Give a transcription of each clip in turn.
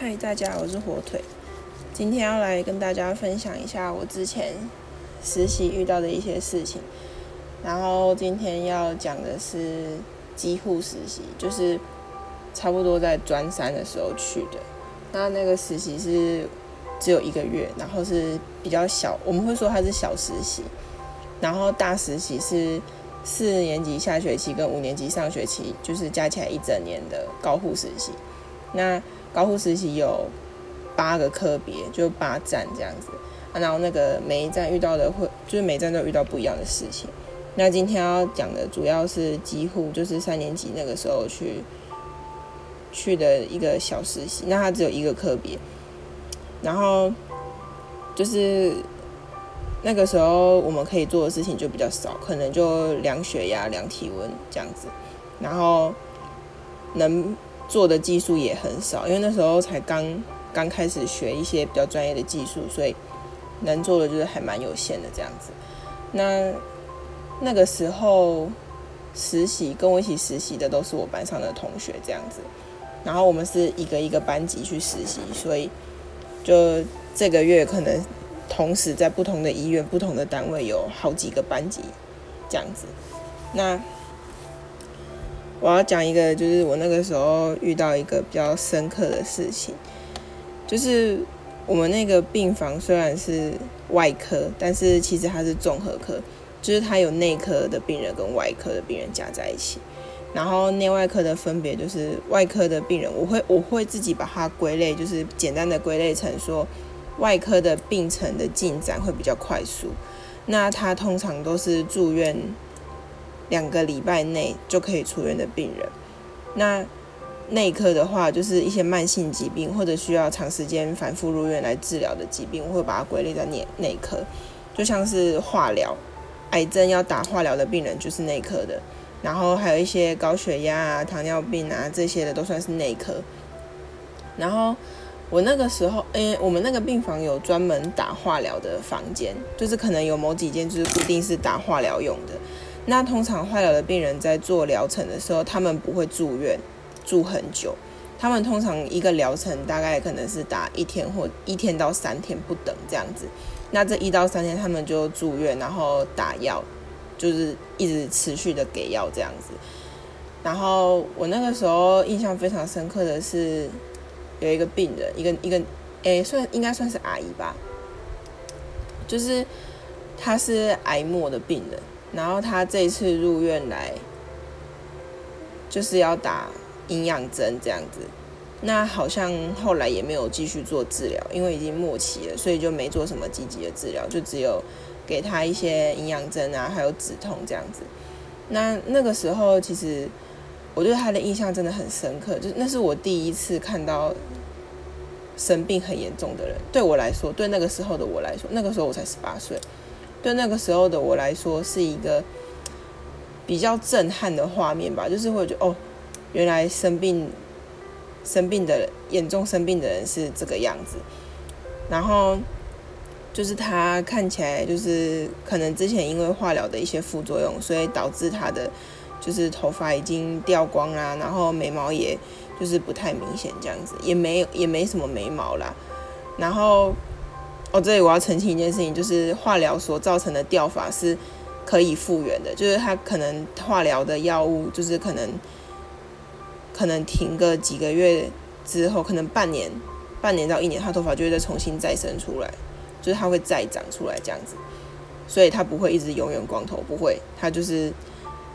嗨，大家，我是火腿。今天要来跟大家分享一下我之前实习遇到的一些事情。然后今天要讲的是机护实习，就是差不多在专三的时候去的。那那个实习是只有一个月，然后是比较小，我们会说它是小实习。然后大实习是四年级下学期跟五年级上学期，就是加起来一整年的高护实习。那高护实习有八个科别，就八站这样子。然后那个每一站遇到的会，就是每站都遇到不一样的事情。那今天要讲的主要是几乎就是三年级那个时候去去的一个小实习。那它只有一个科别，然后就是那个时候我们可以做的事情就比较少，可能就量血压、量体温这样子，然后能。做的技术也很少，因为那时候才刚刚开始学一些比较专业的技术，所以能做的就是还蛮有限的这样子。那那个时候实习跟我一起实习的都是我班上的同学这样子，然后我们是一个一个班级去实习，所以就这个月可能同时在不同的医院、不同的单位有好几个班级这样子。那我要讲一个，就是我那个时候遇到一个比较深刻的事情，就是我们那个病房虽然是外科，但是其实它是综合科，就是它有内科的病人跟外科的病人加在一起，然后内外科的分别就是外科的病人，我会我会自己把它归类，就是简单的归类成说，外科的病程的进展会比较快速，那它通常都是住院。两个礼拜内就可以出院的病人，那内科的话，就是一些慢性疾病或者需要长时间反复入院来治疗的疾病，我会把它归类在内内科。就像是化疗，癌症要打化疗的病人就是内科的，然后还有一些高血压啊、糖尿病啊这些的都算是内科。然后我那个时候，诶，我们那个病房有专门打化疗的房间，就是可能有某几间就是固定是打化疗用的。那通常化疗的病人在做疗程的时候，他们不会住院住很久，他们通常一个疗程大概可能是打一天或一天到三天不等这样子。那这一到三天他们就住院，然后打药，就是一直持续的给药这样子。然后我那个时候印象非常深刻的是，有一个病人，一个一个，诶，算应该算是阿姨吧，就是她是癌末的病人。然后他这次入院来，就是要打营养针这样子。那好像后来也没有继续做治疗，因为已经末期了，所以就没做什么积极的治疗，就只有给他一些营养针啊，还有止痛这样子。那那个时候，其实我对他的印象真的很深刻，就那是我第一次看到生病很严重的人。对我来说，对那个时候的我来说，那个时候我才十八岁。对那个时候的我来说，是一个比较震撼的画面吧，就是会觉得哦，原来生病、生病的严重生病的人是这个样子。然后就是他看起来就是可能之前因为化疗的一些副作用，所以导致他的就是头发已经掉光啦，然后眉毛也就是不太明显这样子，也没也没什么眉毛啦，然后。哦，这里我要澄清一件事情，就是化疗所造成的掉发是可以复原的，就是他可能化疗的药物，就是可能可能停个几个月之后，可能半年、半年到一年，他头发就会再重新再生出来，就是它会再长出来这样子，所以它不会一直永远光头，不会，它就是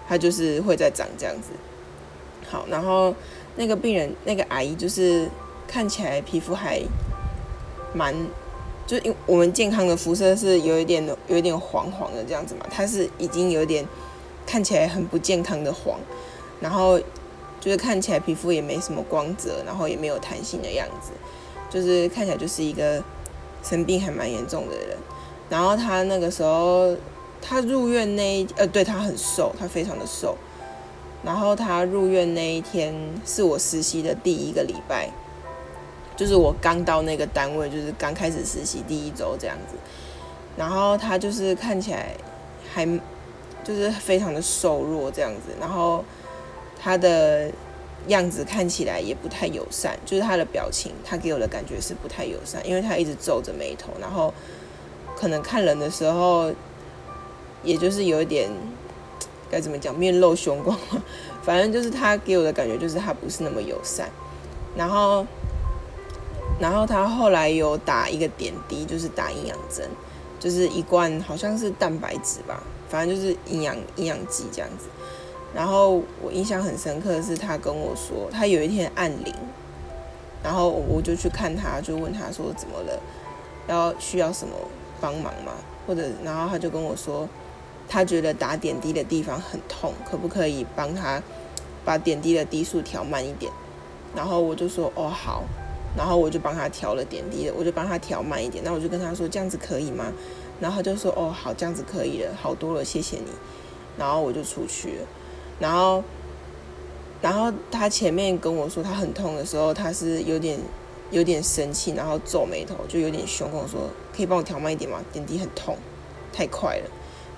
它就是会再长这样子。好，然后那个病人那个阿姨就是看起来皮肤还蛮。就因我们健康的肤色是有一点有一点黄黄的这样子嘛，它是已经有点看起来很不健康的黄，然后就是看起来皮肤也没什么光泽，然后也没有弹性的样子，就是看起来就是一个生病还蛮严重的人。然后他那个时候他入院那一呃，对他很瘦，他非常的瘦。然后他入院那一天是我实习的第一个礼拜。就是我刚到那个单位，就是刚开始实习第一周这样子，然后他就是看起来还就是非常的瘦弱这样子，然后他的样子看起来也不太友善，就是他的表情，他给我的感觉是不太友善，因为他一直皱着眉头，然后可能看人的时候，也就是有一点该怎么讲，面露凶光嘛。反正就是他给我的感觉就是他不是那么友善。然后，然后他后来有打一个点滴，就是打营养针，就是一罐好像是蛋白质吧，反正就是营养营养剂这样子。然后我印象很深刻的是，他跟我说，他有一天按铃，然后我就去看他，就问他说怎么了，要需要什么帮忙吗？或者，然后他就跟我说，他觉得打点滴的地方很痛，可不可以帮他把点滴的滴数调慢一点？然后我就说哦好，然后我就帮他调了点滴的，我就帮他调慢一点。那我就跟他说这样子可以吗？然后他就说哦好，这样子可以了，好多了，谢谢你。然后我就出去了。然后，然后他前面跟我说他很痛的时候，他是有点有点生气，然后皱眉头，就有点凶，跟我说：“可以帮我调慢一点吗？点滴很痛，太快了，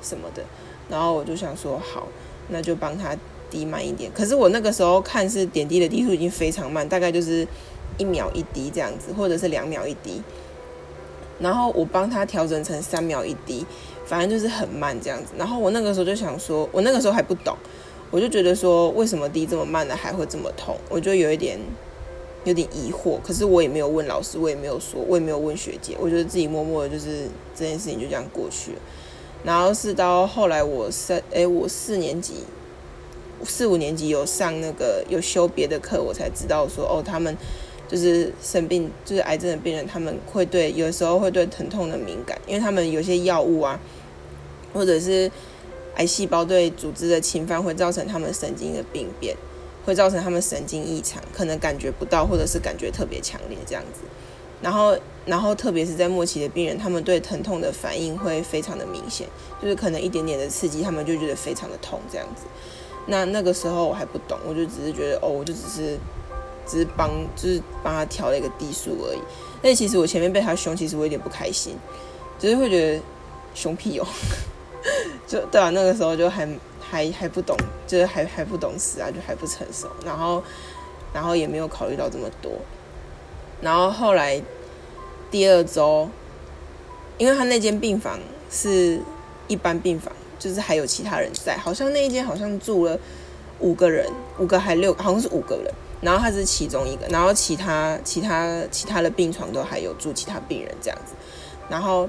什么的。”然后我就想说：“好，那就帮他滴慢一点。”可是我那个时候看是点滴的滴数已经非常慢，大概就是一秒一滴这样子，或者是两秒一滴。然后我帮他调整成三秒一滴，反正就是很慢这样子。然后我那个时候就想说，我那个时候还不懂。我就觉得说，为什么滴这么慢的还会这么痛？我就有一点有点疑惑。可是我也没有问老师，我也没有说，我也没有问学姐。我觉得自己默默的，就是这件事情就这样过去了。然后是到后来我三哎，我四年级四五年级有上那个有修别的课，我才知道说哦，他们就是生病，就是癌症的病人，他们会对有时候会对疼痛的敏感，因为他们有些药物啊，或者是。癌细胞对组织的侵犯会造成他们神经的病变，会造成他们神经异常，可能感觉不到，或者是感觉特别强烈这样子。然后，然后特别是在末期的病人，他们对疼痛的反应会非常的明显，就是可能一点点的刺激，他们就觉得非常的痛这样子。那那个时候我还不懂，我就只是觉得哦，我就只是只是帮，就是帮他调了一个低数而已。但其实我前面被他凶，其实我有点不开心，就是会觉得凶屁哦。就对啊，那个时候就还还还不懂，就是还还不懂事啊，就还不成熟，然后然后也没有考虑到这么多，然后后来第二周，因为他那间病房是一般病房，就是还有其他人在，好像那一间好像住了五个人，五个还六，好像是五个人，然后他是其中一个，然后其他其他其他的病床都还有住其他病人这样子，然后。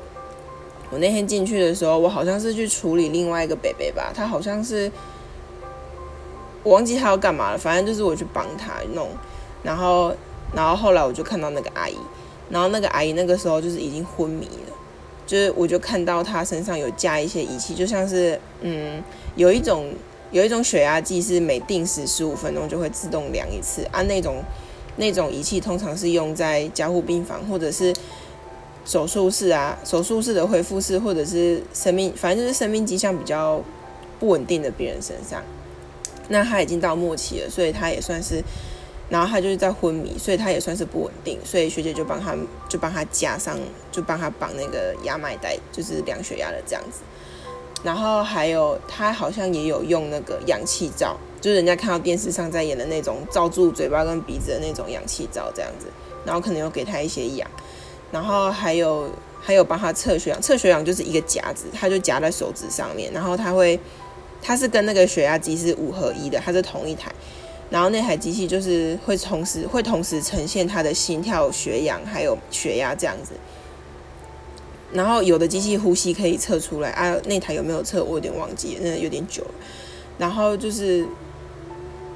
我那天进去的时候，我好像是去处理另外一个北北吧，他好像是我忘记他要干嘛了，反正就是我去帮他弄，然后然后后来我就看到那个阿姨，然后那个阿姨那个时候就是已经昏迷了，就是我就看到她身上有加一些仪器，就像是嗯有一种有一种血压计是每定时十五分钟就会自动量一次啊，那种那种仪器通常是用在加护病房或者是。手术室啊，手术室的恢复室，或者是生命，反正就是生命迹象比较不稳定的病人身上。那他已经到末期了，所以他也算是，然后他就是在昏迷，所以他也算是不稳定。所以学姐就帮他，就帮他加上，就帮他绑那个压脉带，就是量血压的这样子。然后还有他好像也有用那个氧气罩，就是人家看到电视上在演的那种罩住嘴巴跟鼻子的那种氧气罩这样子。然后可能有给他一些氧。然后还有还有帮他测血氧，测血氧就是一个夹子，他就夹在手指上面，然后他会，他是跟那个血压机是五合一的，它是同一台，然后那台机器就是会同时会同时呈现他的心跳、血氧还有血压这样子。然后有的机器呼吸可以测出来啊，那台有没有测我有点忘记，那有点久了。然后就是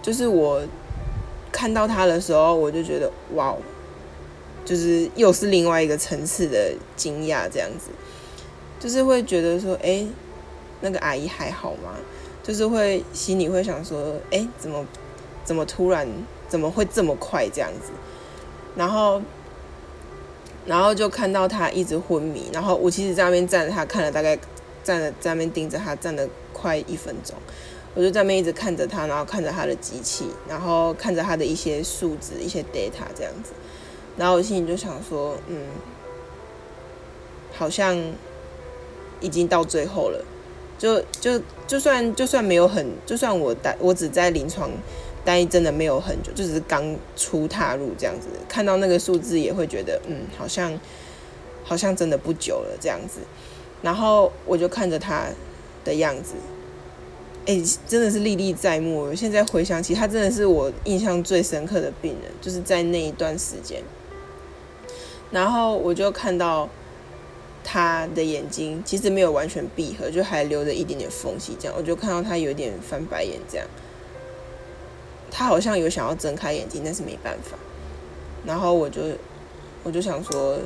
就是我看到它的时候，我就觉得哇。就是又是另外一个层次的惊讶，这样子，就是会觉得说，哎，那个阿姨还好吗？就是会心里会想说，哎，怎么怎么突然怎么会这么快这样子？然后，然后就看到他一直昏迷，然后我其实在那边站着，他看了大概站了在那边盯着他站了快一分钟，我就在那边一直看着他，然后看着他的机器，然后看着他的一些数值、一些 data 这样子。然后我心里就想说，嗯，好像已经到最后了，就就就算就算没有很，就算我待我只在临床但真的没有很久，就只是刚初踏入这样子，看到那个数字也会觉得，嗯，好像好像真的不久了这样子。然后我就看着他的样子，哎，真的是历历在目。我现在回想起，他真的是我印象最深刻的病人，就是在那一段时间。然后我就看到他的眼睛其实没有完全闭合，就还留着一点点缝隙，这样我就看到他有点翻白眼，这样。他好像有想要睁开眼睛，但是没办法。然后我就我就想说，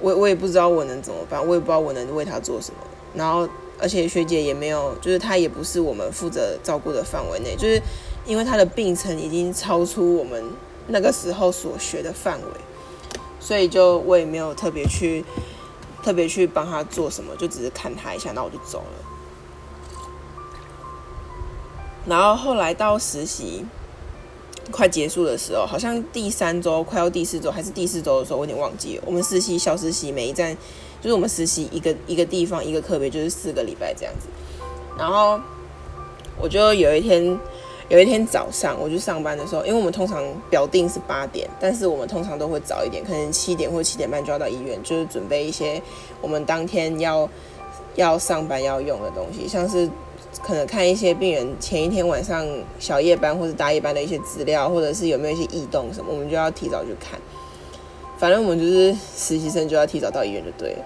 我我也不知道我能怎么办，我也不知道我能为他做什么。然后而且学姐也没有，就是她也不是我们负责照顾的范围内，就是因为他的病程已经超出我们那个时候所学的范围。所以就我也没有特别去特别去帮他做什么，就只是看他一下，那我就走了。然后后来到实习快结束的时候，好像第三周快要第四周还是第四周的时候，我有点忘记了。我们实习小实习每一站就是我们实习一个一个地方一个课别就是四个礼拜这样子。然后我就有一天。有一天早上我就上班的时候，因为我们通常表定是八点，但是我们通常都会早一点，可能七点或七点半就要到医院，就是准备一些我们当天要要上班要用的东西，像是可能看一些病人前一天晚上小夜班或者大夜班的一些资料，或者是有没有一些异动什么，我们就要提早去看。反正我们就是实习生就要提早到医院就对了。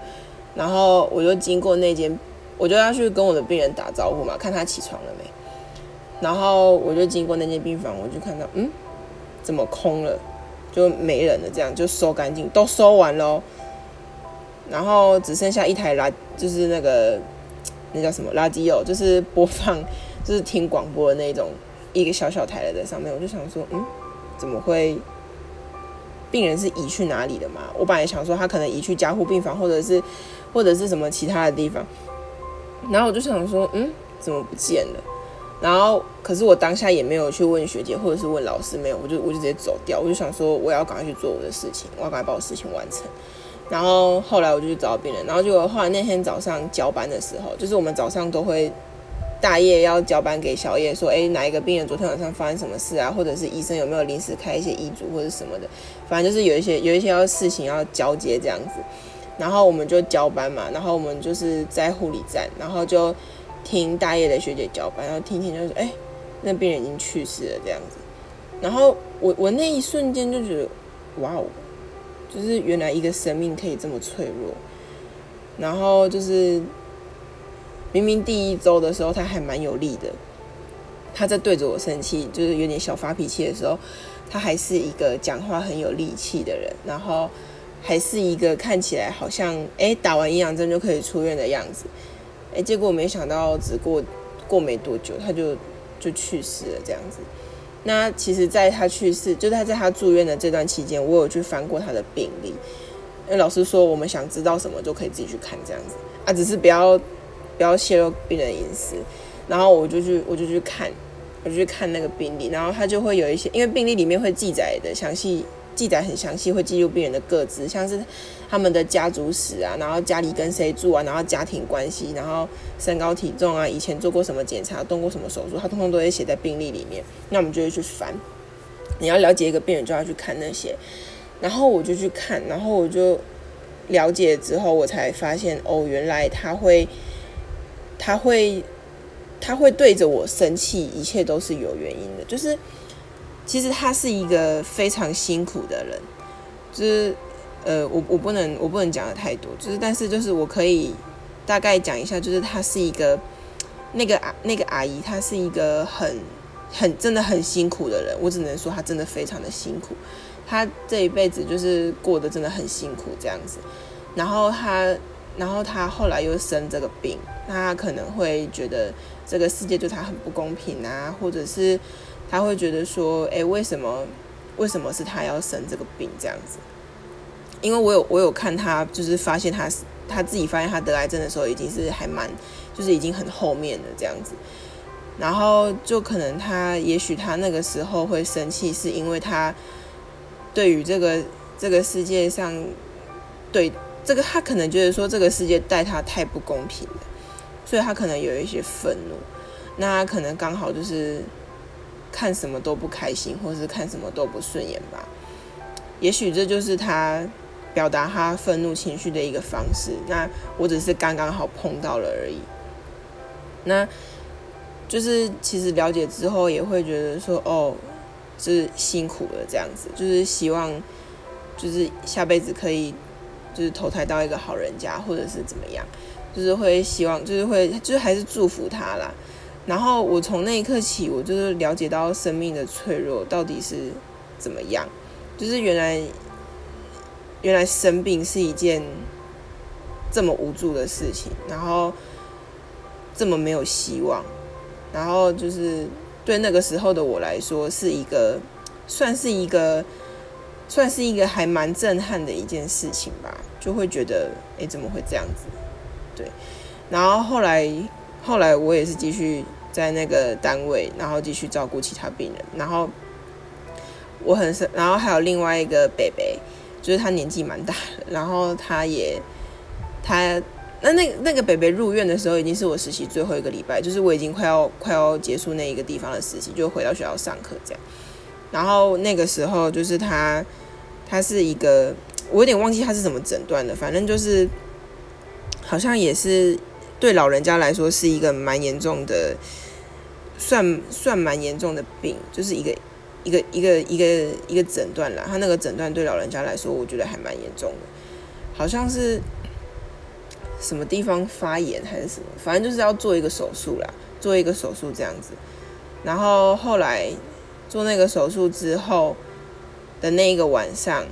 然后我就经过那间，我就要去跟我的病人打招呼嘛，看他起床了没。然后我就经过那间病房，我就看到，嗯，怎么空了，就没人了，这样就收干净，都收完喽。然后只剩下一台垃，就是那个那叫什么垃圾哦，就是播放，就是听广播的那种一个小小台的在上面。我就想说，嗯，怎么会？病人是移去哪里的嘛？我本来想说他可能移去加护病房，或者是或者是什么其他的地方。然后我就想说，嗯，怎么不见了？然后，可是我当下也没有去问学姐，或者是问老师，没有，我就我就直接走掉。我就想说，我要赶快去做我的事情，我要赶快把我事情完成。然后后来我就去找病人，然后就后来那天早上交班的时候，就是我们早上都会大夜要交班给小叶，说，哎，哪一个病人昨天晚上发生什么事啊？或者是医生有没有临时开一些医嘱或者什么的，反正就是有一些有一些要事情要交接这样子。然后我们就交班嘛，然后我们就是在护理站，然后就。听大叶的学姐交班，然后听听就是哎，那病人已经去世了这样子。然后我我那一瞬间就觉得，哇哦，就是原来一个生命可以这么脆弱。然后就是明明第一周的时候他还蛮有力的，他在对着我生气，就是有点小发脾气的时候，他还是一个讲话很有力气的人，然后还是一个看起来好像哎打完营养针就可以出院的样子。哎，结果没想到，只过过没多久，他就就去世了。这样子，那其实，在他去世，就他在他住院的这段期间，我有去翻过他的病历。因为老师说，我们想知道什么，就可以自己去看这样子啊，只是不要不要泄露病人隐私。然后我就去，我就去看，我就去看那个病历，然后他就会有一些，因为病历里面会记载的详细。记载很详细，会记录病人的个资，像是他们的家族史啊，然后家里跟谁住啊，然后家庭关系，然后身高体重啊，以前做过什么检查，动过什么手术，他通通都会写在病历里面。那我们就会去翻。你要了解一个病人，就要去看那些。然后我就去看，然后我就了解之后，我才发现哦，原来他会，他会，他会对着我生气，一切都是有原因的，就是。其实他是一个非常辛苦的人，就是呃，我我不能我不能讲的太多，就是但是就是我可以大概讲一下，就是他是一个那个阿那个阿姨，她是一个很很真的很辛苦的人，我只能说她真的非常的辛苦，她这一辈子就是过得真的很辛苦这样子，然后她然后她后来又生这个病，那她可能会觉得这个世界对她很不公平啊，或者是。他会觉得说：“哎，为什么？为什么是他要生这个病这样子？因为我有我有看他，就是发现他是他自己发现他得癌症的时候，已经是还蛮，就是已经很后面的这样子。然后就可能他，也许他那个时候会生气，是因为他对于这个这个世界上，对这个他可能觉得说这个世界待他太不公平了，所以他可能有一些愤怒。那他可能刚好就是。”看什么都不开心，或是看什么都不顺眼吧。也许这就是他表达他愤怒情绪的一个方式。那我只是刚刚好碰到了而已。那就是其实了解之后，也会觉得说，哦，就是辛苦了这样子，就是希望就是下辈子可以就是投胎到一个好人家，或者是怎么样，就是会希望，就是会，就是还是祝福他啦。然后我从那一刻起，我就是了解到生命的脆弱到底是怎么样，就是原来原来生病是一件这么无助的事情，然后这么没有希望，然后就是对那个时候的我来说，是一个算是一个算是一个还蛮震撼的一件事情吧，就会觉得哎怎么会这样子？对，然后后来。后来我也是继续在那个单位，然后继续照顾其他病人。然后我很生，然后还有另外一个北北，就是他年纪蛮大的，然后他也他那那那个北北入院的时候，已经是我实习最后一个礼拜，就是我已经快要快要结束那一个地方的实习，就回到学校上课这样。然后那个时候就是他他是一个，我有点忘记他是怎么诊断的，反正就是好像也是。对老人家来说是一个蛮严重的，算算蛮严重的病，就是一个一个一个一个一个诊断啦。他那个诊断对老人家来说，我觉得还蛮严重的，好像是什么地方发炎还是什么，反正就是要做一个手术啦，做一个手术这样子。然后后来做那个手术之后的那一个晚上。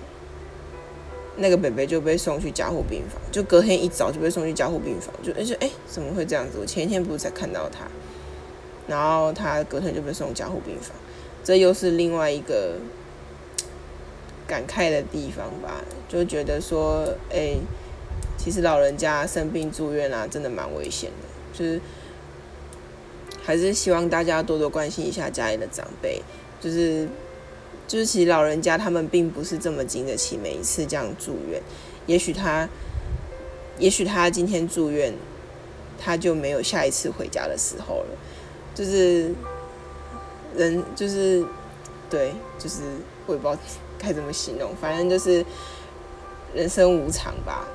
那个北北就被送去加护病房，就隔天一早就被送去加护病房，就而且哎，怎么会这样子？我前一天不是才看到他，然后他隔天就被送加护病房，这又是另外一个感慨的地方吧？就觉得说，哎，其实老人家生病住院啊，真的蛮危险的，就是还是希望大家多多关心一下家里的长辈，就是。就是其实老人家他们并不是这么经得起每一次这样住院，也许他，也许他今天住院，他就没有下一次回家的时候了。就是人就是对，就是我也不知道该怎么形容，反正就是人生无常吧。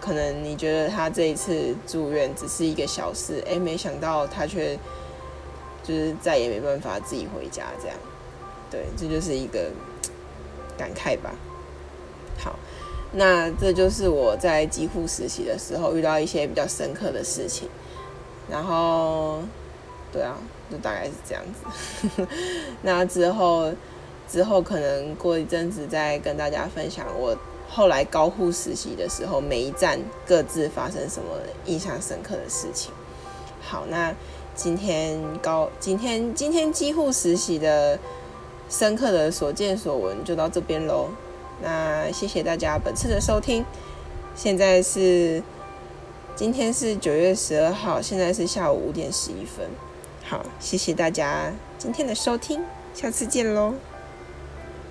可能你觉得他这一次住院只是一个小事，哎，没想到他却就是再也没办法自己回家这样。对，这就是一个感慨吧。好，那这就是我在几乎实习的时候遇到一些比较深刻的事情。然后，对啊，就大概是这样子。那之后，之后可能过一阵子再跟大家分享我后来高护实习的时候，每一站各自发生什么印象深刻的事情。好，那今天高今天今天几乎实习的。深刻的所见所闻就到这边喽，那谢谢大家本次的收听。现在是今天是九月十二号，现在是下午五点十一分。好，谢谢大家今天的收听，下次见喽。